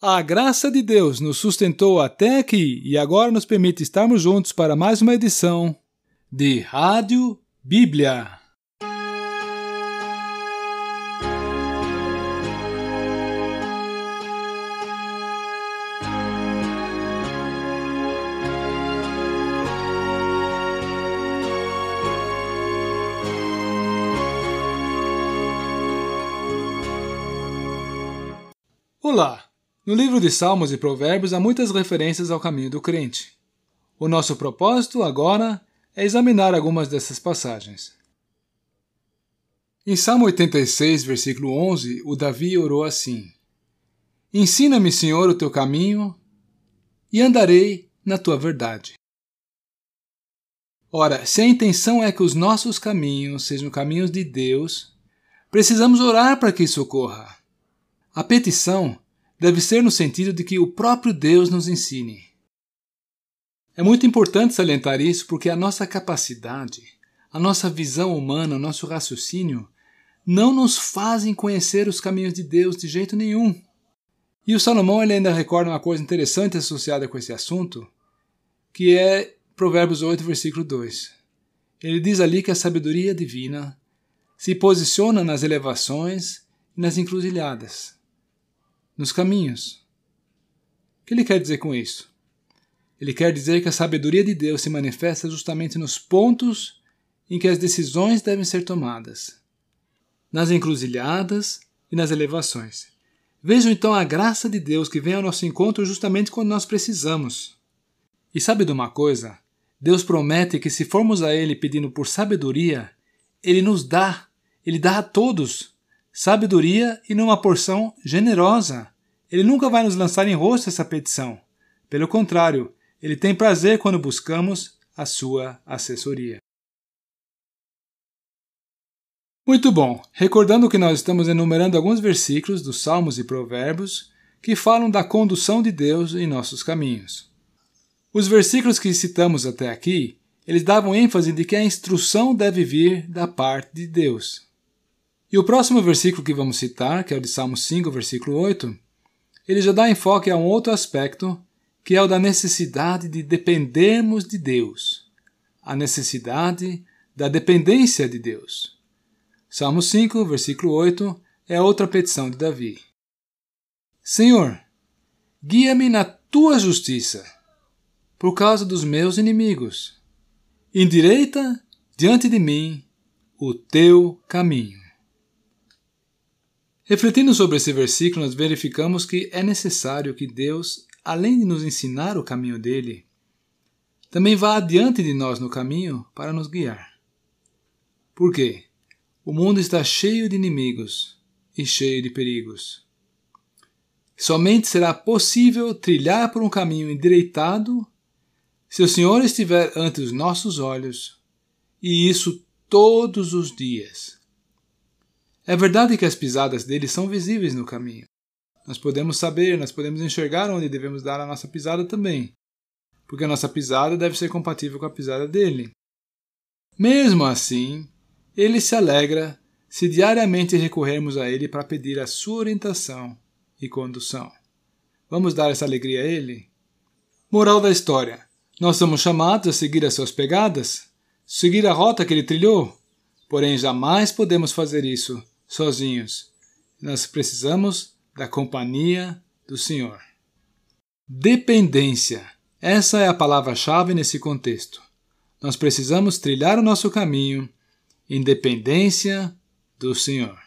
A graça de Deus nos sustentou até aqui e agora nos permite estarmos juntos para mais uma edição de Rádio Bíblia. Olá! No livro de Salmos e Provérbios há muitas referências ao caminho do crente. O nosso propósito agora é examinar algumas dessas passagens. Em Salmo 86, versículo 11, o Davi orou assim: Ensina-me, Senhor, o teu caminho e andarei na tua verdade. Ora, se a intenção é que os nossos caminhos sejam caminhos de Deus, precisamos orar para que isso ocorra. A petição deve ser no sentido de que o próprio Deus nos ensine. É muito importante salientar isso porque a nossa capacidade, a nossa visão humana, o nosso raciocínio não nos fazem conhecer os caminhos de Deus de jeito nenhum. E o Salomão ele ainda recorda uma coisa interessante associada com esse assunto, que é Provérbios 8, versículo 2. Ele diz ali que a sabedoria divina se posiciona nas elevações e nas encruzilhadas nos caminhos. O que ele quer dizer com isso? Ele quer dizer que a sabedoria de Deus se manifesta justamente nos pontos em que as decisões devem ser tomadas, nas encruzilhadas e nas elevações. Vejam então a graça de Deus que vem ao nosso encontro justamente quando nós precisamos. E sabe de uma coisa? Deus promete que se formos a Ele pedindo por sabedoria, Ele nos dá, Ele dá a todos sabedoria e numa porção generosa. Ele nunca vai nos lançar em rosto essa petição. Pelo contrário, ele tem prazer quando buscamos a sua assessoria. Muito bom! Recordando que nós estamos enumerando alguns versículos dos Salmos e Provérbios que falam da condução de Deus em nossos caminhos. Os versículos que citamos até aqui, eles davam ênfase de que a instrução deve vir da parte de Deus. E o próximo versículo que vamos citar, que é o de Salmo 5, versículo 8, ele já dá enfoque a um outro aspecto, que é o da necessidade de dependermos de Deus, a necessidade da dependência de Deus. Salmo 5, versículo 8 é outra petição de Davi. Senhor, guia-me na tua justiça, por causa dos meus inimigos. Endireita diante de mim o teu caminho. Refletindo sobre esse versículo, nós verificamos que é necessário que Deus, além de nos ensinar o caminho dele, também vá adiante de nós no caminho para nos guiar. Por quê? O mundo está cheio de inimigos e cheio de perigos. Somente será possível trilhar por um caminho endireitado se o Senhor estiver ante os nossos olhos, e isso todos os dias. É verdade que as pisadas dele são visíveis no caminho. Nós podemos saber, nós podemos enxergar onde devemos dar a nossa pisada também, porque a nossa pisada deve ser compatível com a pisada dele. Mesmo assim, ele se alegra se diariamente recorrermos a ele para pedir a sua orientação e condução. Vamos dar essa alegria a ele? Moral da história: nós somos chamados a seguir as suas pegadas, seguir a rota que ele trilhou, porém jamais podemos fazer isso sozinhos. Nós precisamos da companhia do Senhor. Dependência. Essa é a palavra-chave nesse contexto. Nós precisamos trilhar o nosso caminho em dependência do Senhor.